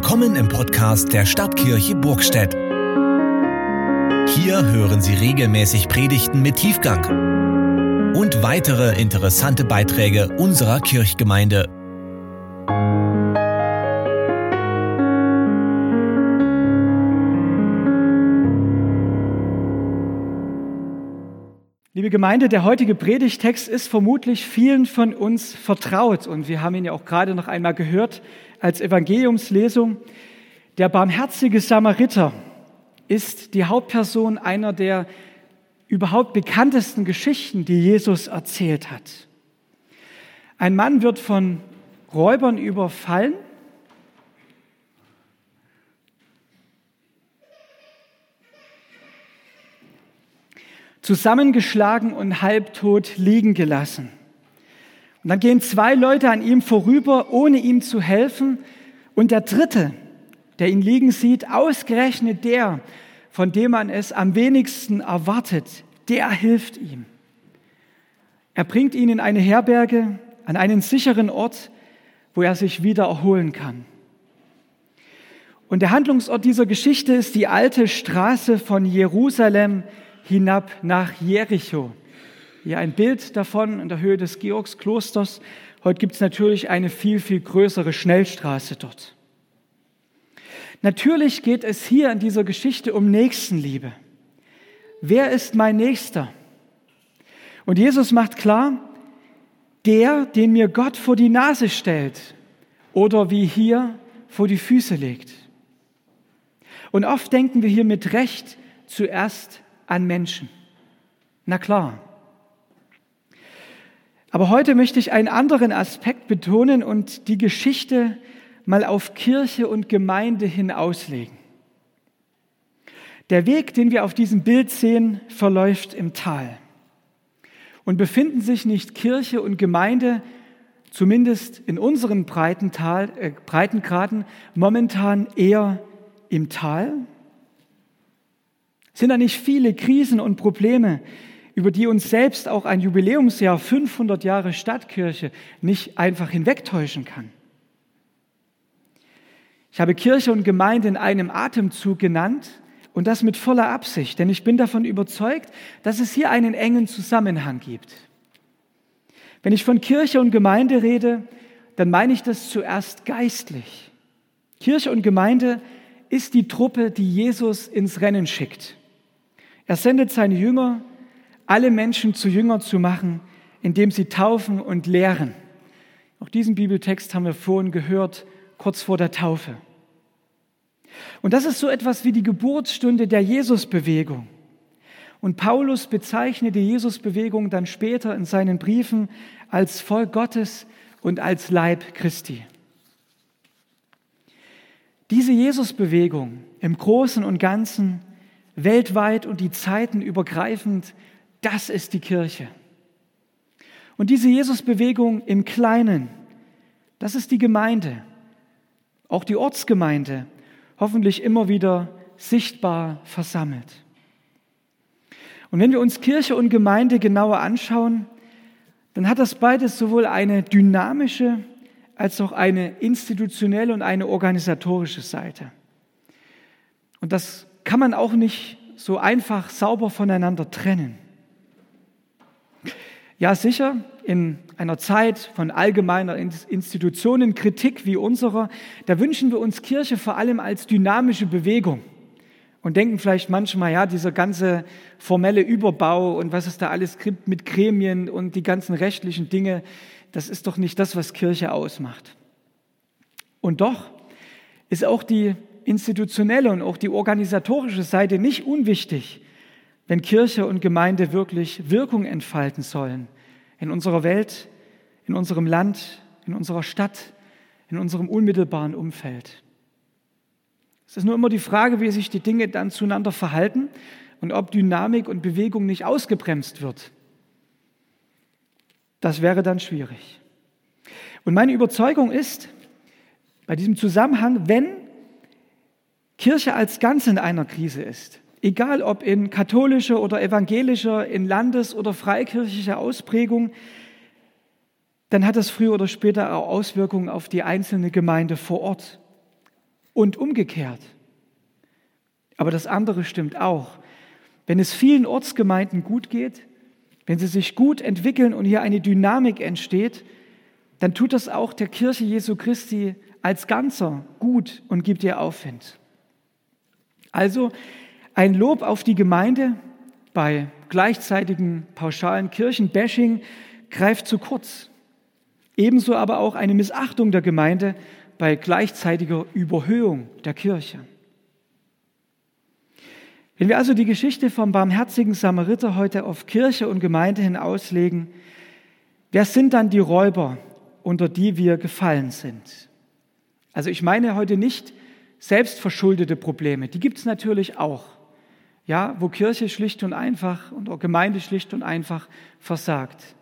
Willkommen im Podcast der Stadtkirche Burgstedt. Hier hören Sie regelmäßig Predigten mit Tiefgang und weitere interessante Beiträge unserer Kirchgemeinde. Liebe Gemeinde, der heutige Predigtext ist vermutlich vielen von uns vertraut und wir haben ihn ja auch gerade noch einmal gehört als Evangeliumslesung. Der barmherzige Samariter ist die Hauptperson einer der überhaupt bekanntesten Geschichten, die Jesus erzählt hat. Ein Mann wird von Räubern überfallen. zusammengeschlagen und halbtot liegen gelassen. Und dann gehen zwei Leute an ihm vorüber, ohne ihm zu helfen. Und der dritte, der ihn liegen sieht, ausgerechnet der, von dem man es am wenigsten erwartet, der hilft ihm. Er bringt ihn in eine Herberge, an einen sicheren Ort, wo er sich wieder erholen kann. Und der Handlungsort dieser Geschichte ist die alte Straße von Jerusalem hinab nach Jericho. Hier ein Bild davon in der Höhe des Georgsklosters. Heute gibt es natürlich eine viel, viel größere Schnellstraße dort. Natürlich geht es hier in dieser Geschichte um Nächstenliebe. Wer ist mein Nächster? Und Jesus macht klar, der, den mir Gott vor die Nase stellt oder wie hier vor die Füße legt. Und oft denken wir hier mit Recht zuerst an Menschen. Na klar, aber heute möchte ich einen anderen Aspekt betonen und die Geschichte mal auf Kirche und Gemeinde hin auslegen. Der Weg, den wir auf diesem Bild sehen, verläuft im Tal. Und befinden sich nicht Kirche und Gemeinde, zumindest in unseren Breitental, äh, Breitengraden, momentan eher im Tal? Sind da nicht viele Krisen und Probleme, über die uns selbst auch ein Jubiläumsjahr 500 Jahre Stadtkirche nicht einfach hinwegtäuschen kann. Ich habe Kirche und Gemeinde in einem Atemzug genannt und das mit voller Absicht, denn ich bin davon überzeugt, dass es hier einen engen Zusammenhang gibt. Wenn ich von Kirche und Gemeinde rede, dann meine ich das zuerst geistlich. Kirche und Gemeinde ist die Truppe, die Jesus ins Rennen schickt. Er sendet seine Jünger, alle Menschen zu Jünger zu machen, indem sie taufen und lehren. Auch diesen Bibeltext haben wir vorhin gehört, kurz vor der Taufe. Und das ist so etwas wie die Geburtsstunde der Jesusbewegung. Und Paulus bezeichnet die Jesusbewegung dann später in seinen Briefen als Volk Gottes und als Leib Christi. Diese Jesusbewegung im Großen und Ganzen, weltweit und die Zeiten übergreifend, das ist die Kirche. Und diese Jesusbewegung im Kleinen, das ist die Gemeinde, auch die Ortsgemeinde, hoffentlich immer wieder sichtbar versammelt. Und wenn wir uns Kirche und Gemeinde genauer anschauen, dann hat das beides sowohl eine dynamische als auch eine institutionelle und eine organisatorische Seite. Und das kann man auch nicht so einfach sauber voneinander trennen. Ja, sicher, in einer Zeit von allgemeiner Institutionenkritik wie unserer, da wünschen wir uns Kirche vor allem als dynamische Bewegung und denken vielleicht manchmal, ja, dieser ganze formelle Überbau und was es da alles gibt mit Gremien und die ganzen rechtlichen Dinge, das ist doch nicht das, was Kirche ausmacht. Und doch ist auch die institutionelle und auch die organisatorische Seite nicht unwichtig wenn Kirche und Gemeinde wirklich Wirkung entfalten sollen in unserer Welt, in unserem Land, in unserer Stadt, in unserem unmittelbaren Umfeld. Es ist nur immer die Frage, wie sich die Dinge dann zueinander verhalten und ob Dynamik und Bewegung nicht ausgebremst wird. Das wäre dann schwierig. Und meine Überzeugung ist, bei diesem Zusammenhang, wenn Kirche als Ganze in einer Krise ist, egal ob in katholischer oder evangelischer, in landes- oder freikirchlicher Ausprägung, dann hat das früher oder später auch Auswirkungen auf die einzelne Gemeinde vor Ort und umgekehrt. Aber das andere stimmt auch. Wenn es vielen Ortsgemeinden gut geht, wenn sie sich gut entwickeln und hier eine Dynamik entsteht, dann tut das auch der Kirche Jesu Christi als Ganzer gut und gibt ihr Aufwind. Also ein Lob auf die Gemeinde bei gleichzeitigen pauschalen Kirchenbashing greift zu kurz. Ebenso aber auch eine Missachtung der Gemeinde bei gleichzeitiger Überhöhung der Kirche. Wenn wir also die Geschichte vom barmherzigen Samariter heute auf Kirche und Gemeinde hin auslegen, wer sind dann die Räuber, unter die wir gefallen sind? Also ich meine heute nicht selbstverschuldete Probleme, die gibt es natürlich auch. Ja, wo Kirche schlicht und einfach und auch Gemeinde schlicht und einfach versagt.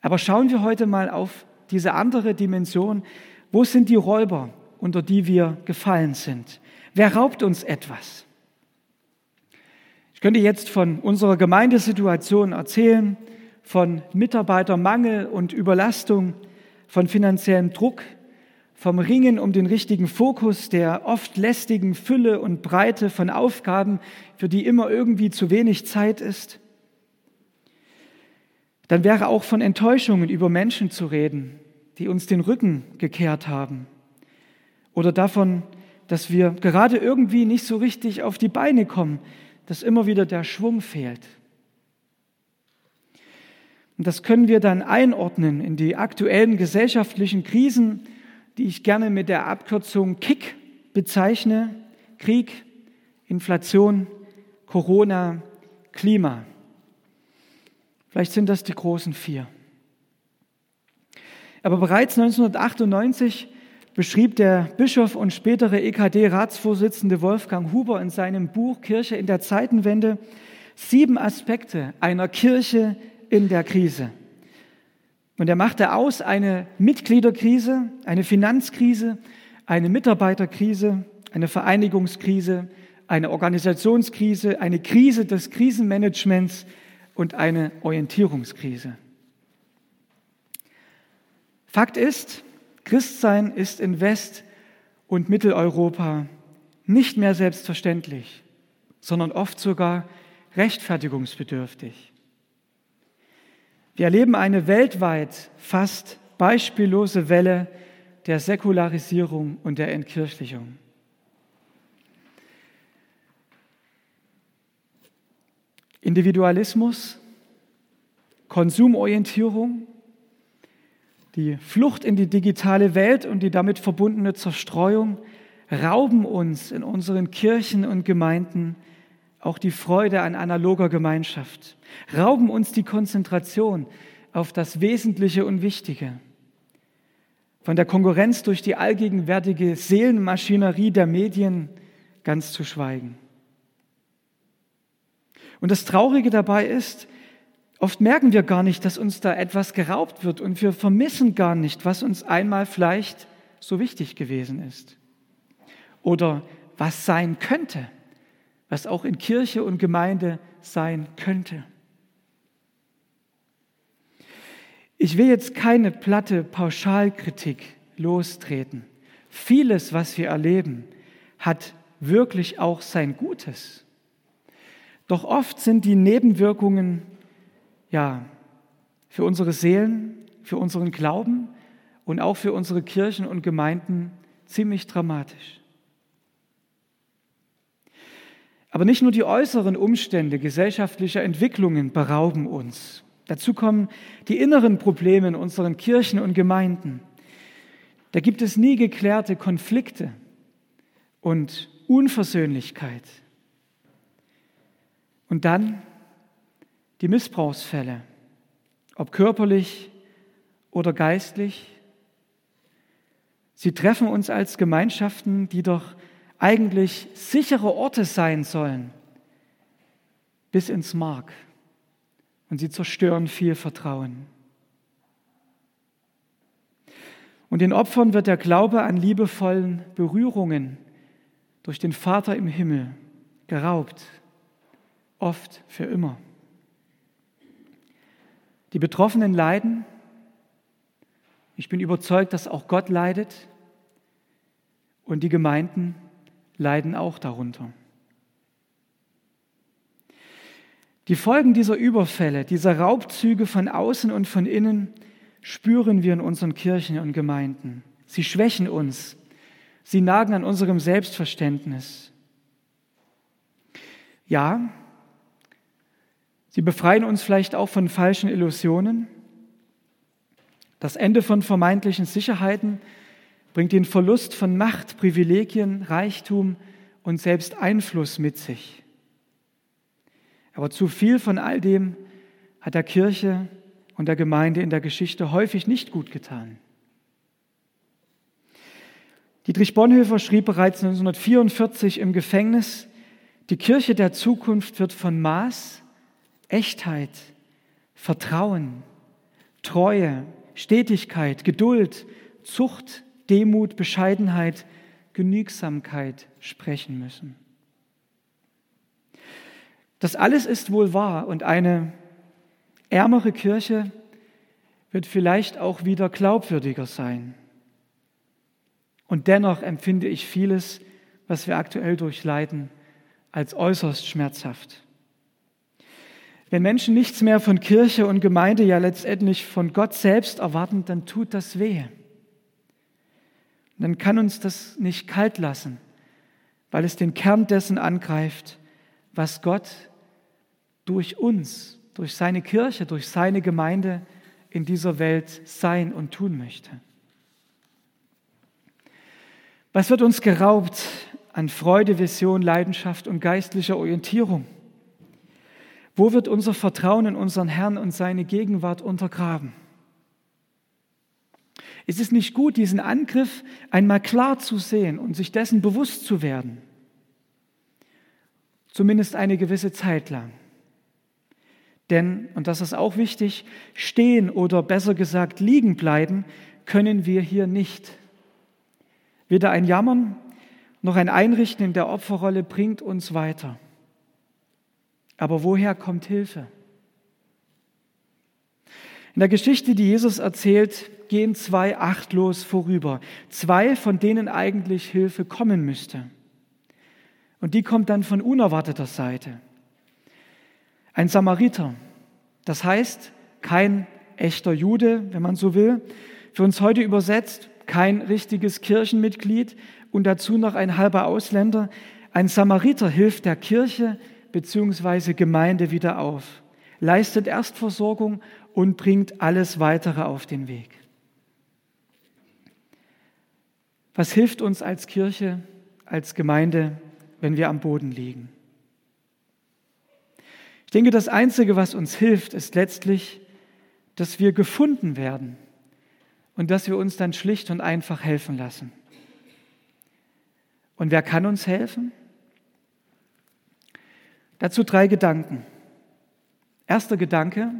Aber schauen wir heute mal auf diese andere Dimension. Wo sind die Räuber, unter die wir gefallen sind? Wer raubt uns etwas? könnte jetzt von unserer Gemeindesituation erzählen, von Mitarbeitermangel und Überlastung, von finanziellem Druck, vom Ringen um den richtigen Fokus, der oft lästigen Fülle und Breite von Aufgaben, für die immer irgendwie zu wenig Zeit ist. Dann wäre auch von Enttäuschungen über Menschen zu reden, die uns den Rücken gekehrt haben. Oder davon, dass wir gerade irgendwie nicht so richtig auf die Beine kommen, dass immer wieder der Schwung fehlt. Und das können wir dann einordnen in die aktuellen gesellschaftlichen Krisen, die ich gerne mit der Abkürzung KIK bezeichne. Krieg, Inflation, Corona, Klima. Vielleicht sind das die großen vier. Aber bereits 1998 beschrieb der Bischof und spätere EKD-Ratsvorsitzende Wolfgang Huber in seinem Buch Kirche in der Zeitenwende sieben Aspekte einer Kirche in der Krise. Und er machte aus eine Mitgliederkrise, eine Finanzkrise, eine Mitarbeiterkrise, eine Vereinigungskrise, eine Organisationskrise, eine Krise des Krisenmanagements und eine Orientierungskrise. Fakt ist, Christsein ist in West- und Mitteleuropa nicht mehr selbstverständlich, sondern oft sogar rechtfertigungsbedürftig. Wir erleben eine weltweit fast beispiellose Welle der Säkularisierung und der Entkirchlichung. Individualismus, Konsumorientierung, die Flucht in die digitale Welt und die damit verbundene Zerstreuung rauben uns in unseren Kirchen und Gemeinden auch die Freude an analoger Gemeinschaft, rauben uns die Konzentration auf das Wesentliche und Wichtige. Von der Konkurrenz durch die allgegenwärtige Seelenmaschinerie der Medien ganz zu schweigen. Und das Traurige dabei ist, Oft merken wir gar nicht, dass uns da etwas geraubt wird und wir vermissen gar nicht, was uns einmal vielleicht so wichtig gewesen ist. Oder was sein könnte, was auch in Kirche und Gemeinde sein könnte. Ich will jetzt keine platte Pauschalkritik lostreten. Vieles, was wir erleben, hat wirklich auch sein Gutes. Doch oft sind die Nebenwirkungen ja, für unsere Seelen, für unseren Glauben und auch für unsere Kirchen und Gemeinden ziemlich dramatisch. Aber nicht nur die äußeren Umstände gesellschaftlicher Entwicklungen berauben uns. Dazu kommen die inneren Probleme in unseren Kirchen und Gemeinden. Da gibt es nie geklärte Konflikte und Unversöhnlichkeit. Und dann die Missbrauchsfälle, ob körperlich oder geistlich. Sie treffen uns als Gemeinschaften, die doch eigentlich sichere Orte sein sollen, bis ins Mark. Und sie zerstören viel Vertrauen. Und den Opfern wird der Glaube an liebevollen Berührungen durch den Vater im Himmel geraubt, oft für immer. Die Betroffenen leiden. Ich bin überzeugt, dass auch Gott leidet. und die Gemeinden leiden auch darunter. Die Folgen dieser Überfälle, dieser Raubzüge von außen und von innen spüren wir in unseren Kirchen und Gemeinden. Sie schwächen uns. Sie nagen an unserem Selbstverständnis. Ja, sie befreien uns vielleicht auch von falschen Illusionen. Das Ende von vermeintlichen Sicherheiten bringt den Verlust von Macht, Privilegien, Reichtum und selbst Einfluss mit sich. Aber zu viel von all dem hat der Kirche und der Gemeinde in der Geschichte häufig nicht gut getan. Dietrich Bonhoeffer schrieb bereits 1944 im Gefängnis, die Kirche der Zukunft wird von Maß, Echtheit, Vertrauen, Treue, Stetigkeit, Geduld, Zucht, Demut, Bescheidenheit, Genügsamkeit sprechen müssen. Das alles ist wohl wahr und eine ärmere Kirche wird vielleicht auch wieder glaubwürdiger sein. Und dennoch empfinde ich vieles, was wir aktuell durchleiden, als äußerst schmerzhaft. Wenn Menschen nichts mehr von Kirche und Gemeinde, ja letztendlich von Gott selbst erwarten, dann tut das weh. Dann kann uns das nicht kalt lassen, weil es den Kern dessen angreift, was Gott durch uns, durch seine Kirche, durch seine Gemeinde in dieser Welt sein und tun möchte. Was wird uns geraubt an Freude, Vision, Leidenschaft und geistlicher Orientierung? Wo wird unser Vertrauen in unseren Herrn und seine Gegenwart untergraben? Es ist nicht gut, diesen Angriff einmal klar zu sehen und sich dessen bewusst zu werden. Zumindest eine gewisse Zeit lang. Denn, und das ist auch wichtig, stehen oder besser gesagt liegen bleiben können wir hier nicht. Weder ein Jammern noch ein Einrichten in der Opferrolle bringt uns weiter. Aber woher kommt Hilfe? In der Geschichte, die Jesus erzählt, gehen zwei achtlos vorüber. Zwei, von denen eigentlich Hilfe kommen müsste. Und die kommt dann von unerwarteter Seite. Ein Samariter, das heißt kein echter Jude, wenn man so will, für uns heute übersetzt kein richtiges Kirchenmitglied und dazu noch ein halber Ausländer. Ein Samariter hilft der Kirche bzw. Gemeinde wieder auf, leistet Erstversorgung und bringt alles weitere auf den Weg. Was hilft uns als Kirche, als Gemeinde, wenn wir am Boden liegen? Ich denke, das Einzige, was uns hilft, ist letztlich, dass wir gefunden werden und dass wir uns dann schlicht und einfach helfen lassen. Und wer kann uns helfen? Dazu drei Gedanken. Erster Gedanke,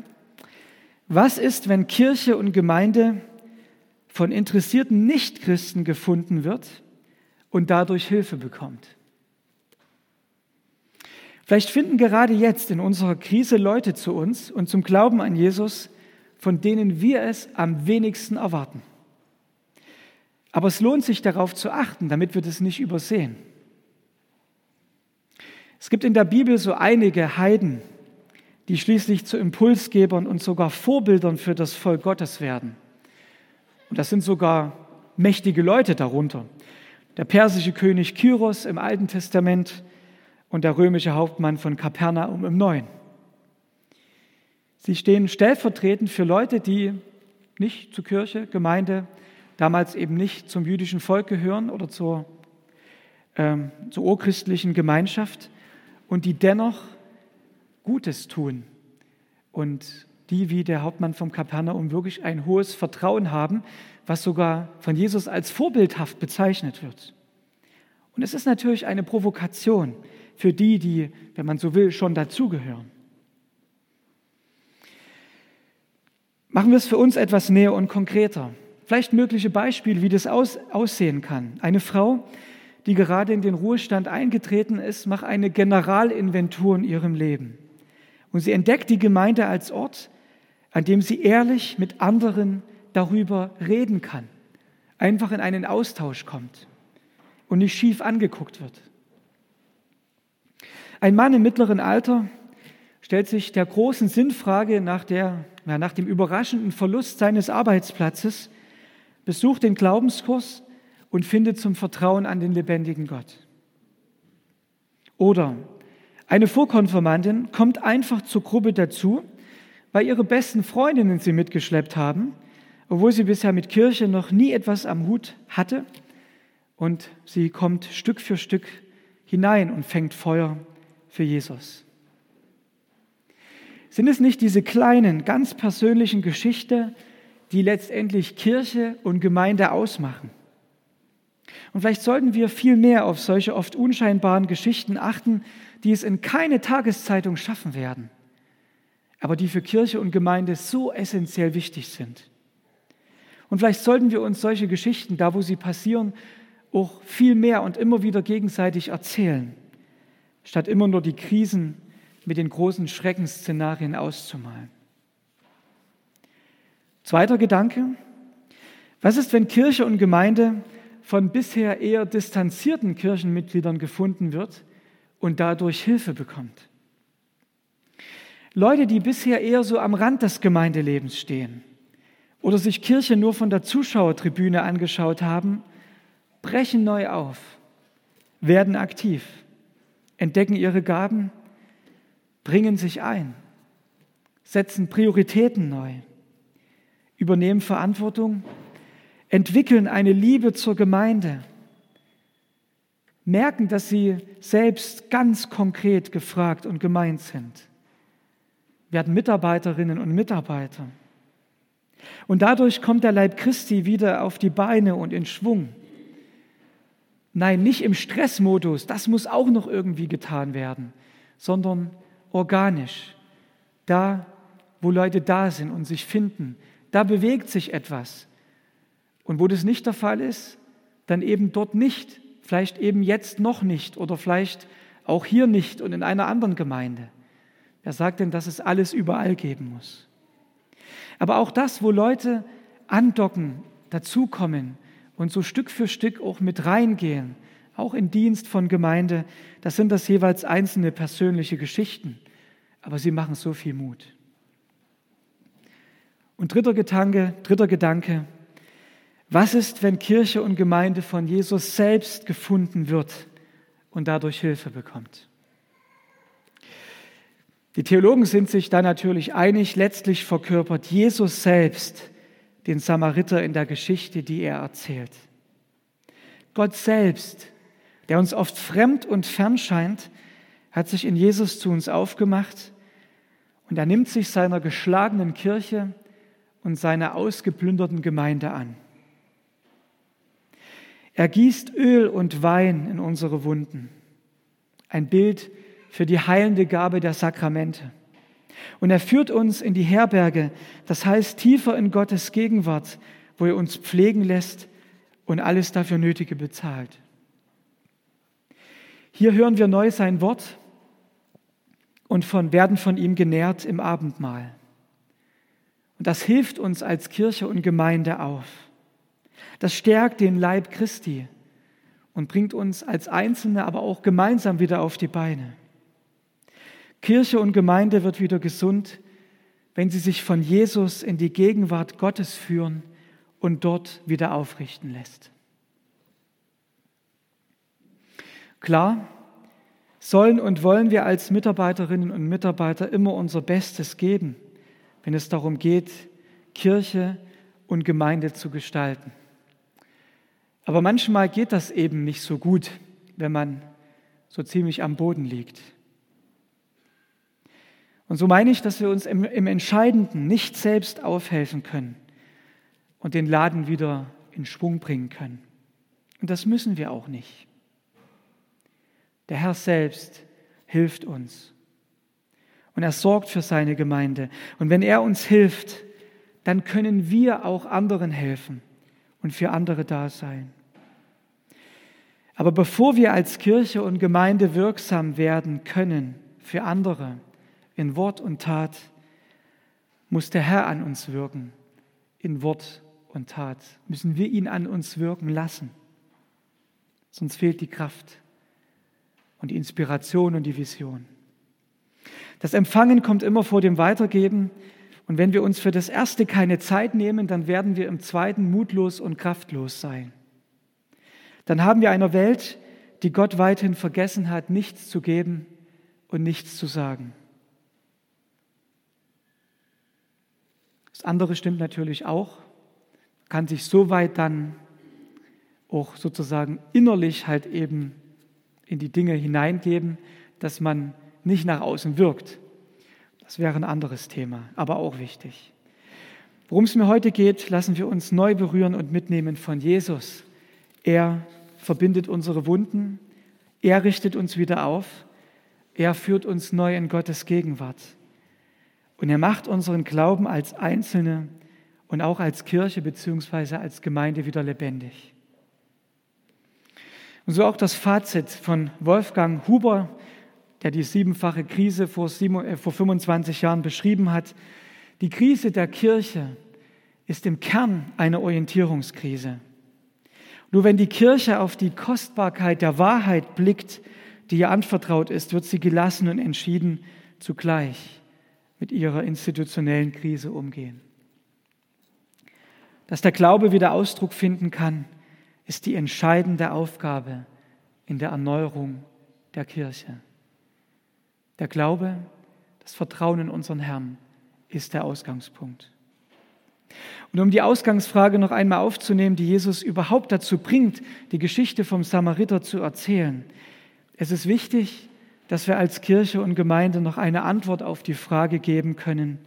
was ist, wenn Kirche und Gemeinde von interessierten Nichtchristen gefunden wird und dadurch Hilfe bekommt? Vielleicht finden gerade jetzt in unserer Krise Leute zu uns und zum Glauben an Jesus, von denen wir es am wenigsten erwarten. Aber es lohnt sich darauf zu achten, damit wir das nicht übersehen. Es gibt in der Bibel so einige Heiden, die schließlich zu Impulsgebern und sogar Vorbildern für das Volk Gottes werden. Und das sind sogar mächtige Leute darunter. Der persische König Kyros im Alten Testament, und der römische Hauptmann von Kapernaum im Neuen. Sie stehen stellvertretend für Leute, die nicht zur Kirche, Gemeinde, damals eben nicht zum jüdischen Volk gehören oder zur, ähm, zur urchristlichen Gemeinschaft und die dennoch Gutes tun und die wie der Hauptmann vom Kapernaum wirklich ein hohes Vertrauen haben, was sogar von Jesus als vorbildhaft bezeichnet wird. Und es ist natürlich eine Provokation, für die, die, wenn man so will, schon dazugehören. Machen wir es für uns etwas näher und konkreter. Vielleicht mögliche Beispiele, wie das aus, aussehen kann. Eine Frau, die gerade in den Ruhestand eingetreten ist, macht eine Generalinventur in ihrem Leben. Und sie entdeckt die Gemeinde als Ort, an dem sie ehrlich mit anderen darüber reden kann, einfach in einen Austausch kommt. und nicht schief angeguckt wird. Ein Mann im mittleren Alter stellt sich der großen Sinnfrage nach, der, ja, nach dem überraschenden Verlust seines Arbeitsplatzes, besucht den Glaubenskurs und findet zum Vertrauen an den lebendigen Gott. Oder eine Vorkonfirmandin kommt einfach zur Gruppe dazu, weil ihre besten Freundinnen sie mitgeschleppt haben, obwohl sie bisher mit Kirche noch nie etwas am Hut hatte. Und sie kommt Stück für Stück hinein und fängt Feuer für Jesus. Sind es nicht diese kleinen, ganz persönlichen Geschichten, die letztendlich Kirche und Gemeinde ausmachen? Und vielleicht sollten wir viel mehr auf solche oft unscheinbaren Geschichten achten, die es in keine Tageszeitung schaffen werden, aber die für Kirche und Gemeinde so essentiell wichtig sind. Und vielleicht sollten wir uns solche Geschichten, da wo sie passieren, auch viel mehr und immer wieder gegenseitig erzählen, statt immer nur die Krisen mit den großen Schreckensszenarien auszumalen. Zweiter Gedanke. Was ist, wenn Kirche und Gemeinde von bisher eher distanzierten Kirchenmitgliedern gefunden wird und dadurch Hilfe bekommt. Leute, die bisher eher so am Rand des Gemeindelebens stehen oder sich Kirche nur von der Zuschauertribüne angeschaut haben, brechen neu auf, werden aktiv, entdecken ihre Gaben, bringen sich ein, setzen Prioritäten neu, übernehmen Verantwortung, entwickeln eine Liebe zur Gemeinde merken, dass sie selbst ganz konkret gefragt und gemeint sind, werden Mitarbeiterinnen und Mitarbeiter. Und dadurch kommt der Leib Christi wieder auf die Beine und in Schwung. Nein, nicht im Stressmodus, das muss auch noch irgendwie getan werden, sondern organisch. Da, wo Leute da sind und sich finden, da bewegt sich etwas. Und wo das nicht der Fall ist, dann eben dort nicht vielleicht eben jetzt noch nicht oder vielleicht auch hier nicht und in einer anderen Gemeinde. Wer sagt denn, dass es alles überall geben muss? Aber auch das, wo Leute andocken, dazukommen und so Stück für Stück auch mit reingehen, auch in Dienst von Gemeinde, das sind das jeweils einzelne persönliche Geschichten, aber sie machen so viel Mut. Und dritter Gedanke, dritter Gedanke, was ist, wenn Kirche und Gemeinde von Jesus selbst gefunden wird und dadurch Hilfe bekommt? Die Theologen sind sich da natürlich einig, letztlich verkörpert Jesus selbst den Samariter in der Geschichte, die er erzählt. Gott selbst, der uns oft fremd und fern scheint, hat sich in Jesus zu uns aufgemacht und er nimmt sich seiner geschlagenen Kirche und seiner ausgeplünderten Gemeinde an. Er gießt Öl und Wein in unsere Wunden. Ein Bild für die heilende Gabe der Sakramente. Und er führt uns in die Herberge, das heißt tiefer in Gottes Gegenwart, wo er uns pflegen lässt und alles dafür Nötige bezahlt. Hier hören wir neu sein Wort und von, werden von ihm genährt im Abendmahl. Und das hilft uns als Kirche und Gemeinde auf. Das stärkt den Leib Christi und bringt uns als Einzelne, aber auch gemeinsam wieder auf die Beine. Kirche und Gemeinde wird wieder gesund, wenn sie sich von Jesus in die Gegenwart Gottes führen und dort wieder aufrichten lässt. Klar, sollen und wollen wir als Mitarbeiterinnen und Mitarbeiter immer unser Bestes geben, wenn es darum geht, Kirche und Gemeinde zu gestalten. Aber manchmal geht das eben nicht so gut, wenn man so ziemlich am Boden liegt. Und so meine ich, dass wir uns im, im Entscheidenden nicht selbst aufhelfen können und den Laden wieder in Schwung bringen können. Und das müssen wir auch nicht. Der Herr selbst hilft uns. Und er sorgt für seine Gemeinde. Und wenn er uns hilft, dann können wir auch anderen helfen und für andere da sein. Aber bevor wir als Kirche und Gemeinde wirksam werden können für andere in Wort und Tat, muss der Herr an uns wirken in Wort und Tat. Müssen wir ihn an uns wirken lassen. Sonst fehlt die Kraft und die Inspiration und die Vision. Das Empfangen kommt immer vor dem Weitergeben. Und wenn wir uns für das Erste keine Zeit nehmen, dann werden wir im Zweiten mutlos und kraftlos sein. Dann haben wir eine Welt, die Gott weithin vergessen hat, nichts zu geben und nichts zu sagen. Das andere stimmt natürlich auch, kann sich so weit dann auch sozusagen innerlich halt eben in die Dinge hineingeben, dass man nicht nach außen wirkt. Das wäre ein anderes Thema, aber auch wichtig. Worum es mir heute geht, lassen wir uns neu berühren und mitnehmen von Jesus. Er verbindet unsere Wunden, er richtet uns wieder auf, er führt uns neu in Gottes Gegenwart. Und er macht unseren Glauben als Einzelne und auch als Kirche bzw. als Gemeinde wieder lebendig. Und so auch das Fazit von Wolfgang Huber, der die siebenfache Krise vor, 25 äh, Jahren beschrieben hat. Die Krise der Kirche ist im Kern eine Orientierungskrise. Nur wenn die Kirche auf die Kostbarkeit der Wahrheit blickt, die ihr anvertraut ist, wird sie gelassen und entschieden zugleich mit ihrer institutionellen Krise umgehen. Dass der Glaube wieder Ausdruck finden kann, ist die entscheidende Aufgabe in der Erneuerung der Kirche. Der Glaube, das Vertrauen in unseren Herrn ist der Ausgangspunkt. Und um die Ausgangsfrage noch einmal aufzunehmen, die Jesus überhaupt dazu bringt, die Geschichte vom Samariter zu erzählen, es ist wichtig, dass wir als Kirche und Gemeinde noch eine Antwort auf die Frage geben können,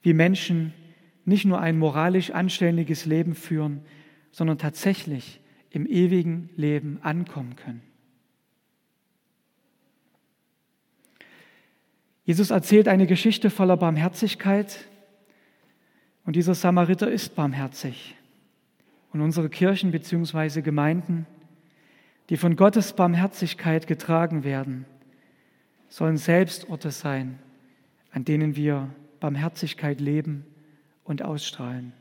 wie Menschen nicht nur ein moralisch anständiges Leben führen, sondern tatsächlich im ewigen Leben ankommen können. Jesus erzählt eine Geschichte voller Barmherzigkeit und dieser Samariter ist barmherzig. Und unsere Kirchen bzw. Gemeinden, die von Gottes Barmherzigkeit getragen werden, sollen selbst Orte sein, an denen wir Barmherzigkeit leben und ausstrahlen.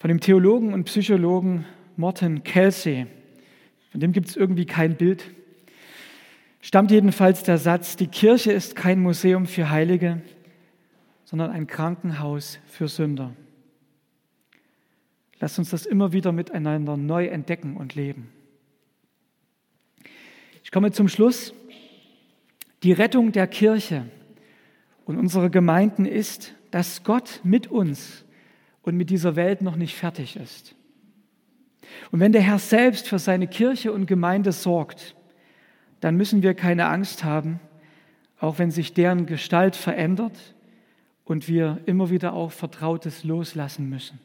Von dem Theologen und Psychologen Morton Kelsey, von dem gibt es irgendwie kein Bild, stammt jedenfalls der Satz, die Kirche ist kein Museum für Heilige, sondern ein Krankenhaus für Sünder. Lasst uns das immer wieder miteinander neu entdecken und leben. Ich komme zum Schluss. Die Rettung der Kirche und unserer Gemeinden ist, dass Gott mit uns und mit dieser Welt noch nicht fertig ist. Und wenn der Herr selbst für seine Kirche und Gemeinde sorgt, dann müssen wir keine Angst haben, auch wenn sich deren Gestalt verändert und wir immer wieder auch Vertrautes loslassen müssen.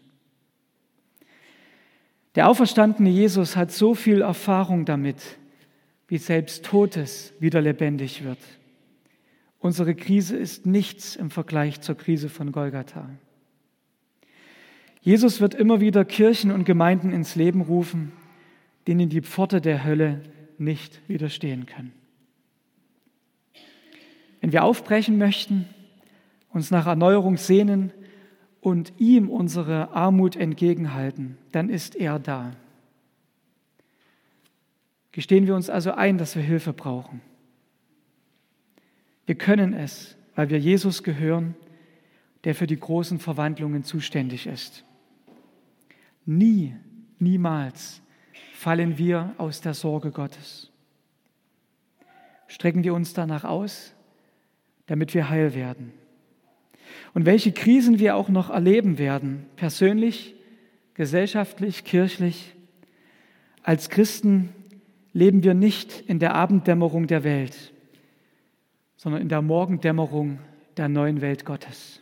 Der auferstandene Jesus hat so viel Erfahrung damit, wie selbst Totes wieder lebendig wird. Unsere Krise ist nichts im Vergleich zur Krise von Golgatha. Jesus wird immer wieder Kirchen und Gemeinden ins Leben rufen, denen die Pforte der Hölle nicht widerstehen können. Wenn wir aufbrechen möchten, uns nach Erneuerung sehnen und ihm unsere Armut entgegenhalten, dann ist er da. Gestehen wir uns also ein, dass wir Hilfe brauchen. Wir können es, weil wir Jesus gehören, der für die großen Verwandlungen zuständig ist. Nie, niemals fallen wir aus der Sorge Gottes. Strecken wir uns danach aus, damit wir heil werden. Und welche Krisen wir auch noch erleben werden, persönlich, gesellschaftlich, kirchlich, als Christen leben wir nicht in der Abenddämmerung der Welt, sondern in der Morgendämmerung der neuen Welt Gottes.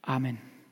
Amen.